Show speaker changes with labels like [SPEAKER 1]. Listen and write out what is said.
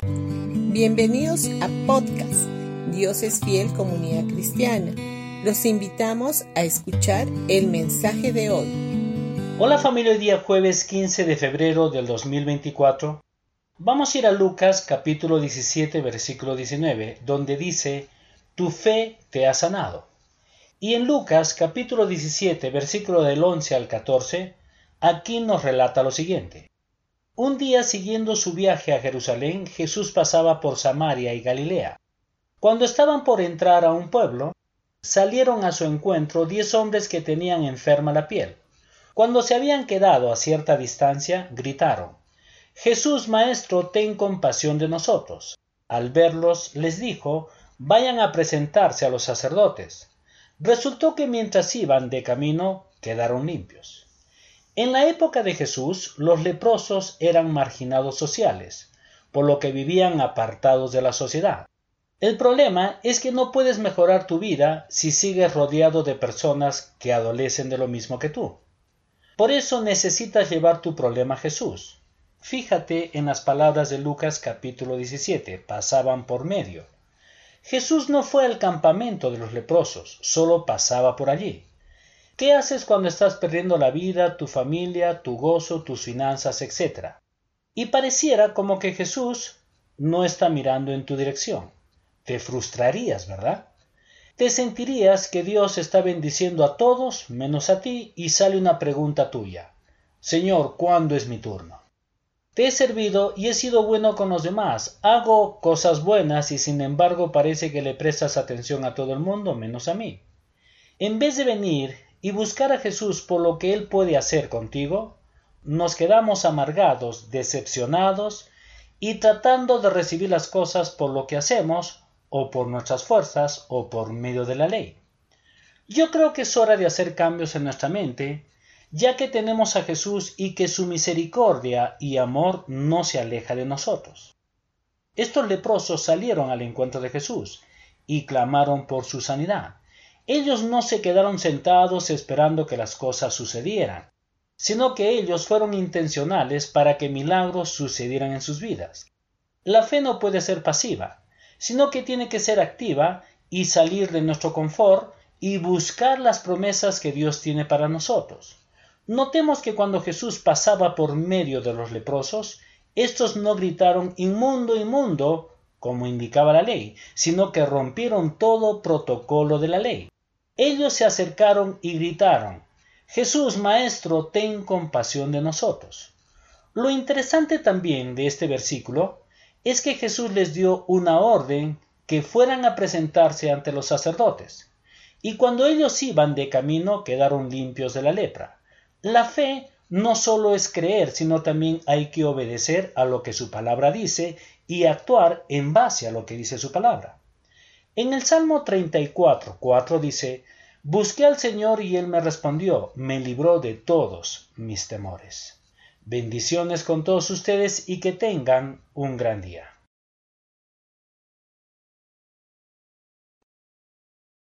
[SPEAKER 1] Bienvenidos a podcast Dios es fiel comunidad cristiana. Los invitamos a escuchar el mensaje de hoy.
[SPEAKER 2] Hola familia, hoy día jueves 15 de febrero del 2024. Vamos a ir a Lucas capítulo 17 versículo 19, donde dice, Tu fe te ha sanado. Y en Lucas capítulo 17 versículo del 11 al 14, aquí nos relata lo siguiente. Un día siguiendo su viaje a Jerusalén, Jesús pasaba por Samaria y Galilea. Cuando estaban por entrar a un pueblo, salieron a su encuentro diez hombres que tenían enferma la piel. Cuando se habían quedado a cierta distancia, gritaron, Jesús Maestro, ten compasión de nosotros. Al verlos, les dijo, vayan a presentarse a los sacerdotes. Resultó que mientras iban de camino, quedaron limpios. En la época de Jesús, los leprosos eran marginados sociales, por lo que vivían apartados de la sociedad. El problema es que no puedes mejorar tu vida si sigues rodeado de personas que adolecen de lo mismo que tú. Por eso necesitas llevar tu problema a Jesús. Fíjate en las palabras de Lucas capítulo 17, pasaban por medio. Jesús no fue al campamento de los leprosos, solo pasaba por allí. ¿Qué haces cuando estás perdiendo la vida, tu familia, tu gozo, tus finanzas, etc.? Y pareciera como que Jesús no está mirando en tu dirección. Te frustrarías, ¿verdad? Te sentirías que Dios está bendiciendo a todos menos a ti y sale una pregunta tuya. Señor, ¿cuándo es mi turno? Te he servido y he sido bueno con los demás. Hago cosas buenas y sin embargo parece que le prestas atención a todo el mundo menos a mí. En vez de venir y buscar a Jesús por lo que Él puede hacer contigo, nos quedamos amargados, decepcionados y tratando de recibir las cosas por lo que hacemos, o por nuestras fuerzas, o por medio de la ley. Yo creo que es hora de hacer cambios en nuestra mente, ya que tenemos a Jesús y que su misericordia y amor no se aleja de nosotros. Estos leprosos salieron al encuentro de Jesús y clamaron por su sanidad. Ellos no se quedaron sentados esperando que las cosas sucedieran, sino que ellos fueron intencionales para que milagros sucedieran en sus vidas. La fe no puede ser pasiva, sino que tiene que ser activa y salir de nuestro confort y buscar las promesas que Dios tiene para nosotros. Notemos que cuando Jesús pasaba por medio de los leprosos, estos no gritaron inmundo, inmundo, como indicaba la ley, sino que rompieron todo protocolo de la ley. Ellos se acercaron y gritaron, Jesús, Maestro, ten compasión de nosotros. Lo interesante también de este versículo es que Jesús les dio una orden que fueran a presentarse ante los sacerdotes. Y cuando ellos iban de camino quedaron limpios de la lepra. La fe no solo es creer, sino también hay que obedecer a lo que su palabra dice y actuar en base a lo que dice su palabra. En el Salmo 34, 4 dice, Busqué al Señor y Él me respondió, me libró de todos mis temores. Bendiciones con todos ustedes y que tengan un gran día.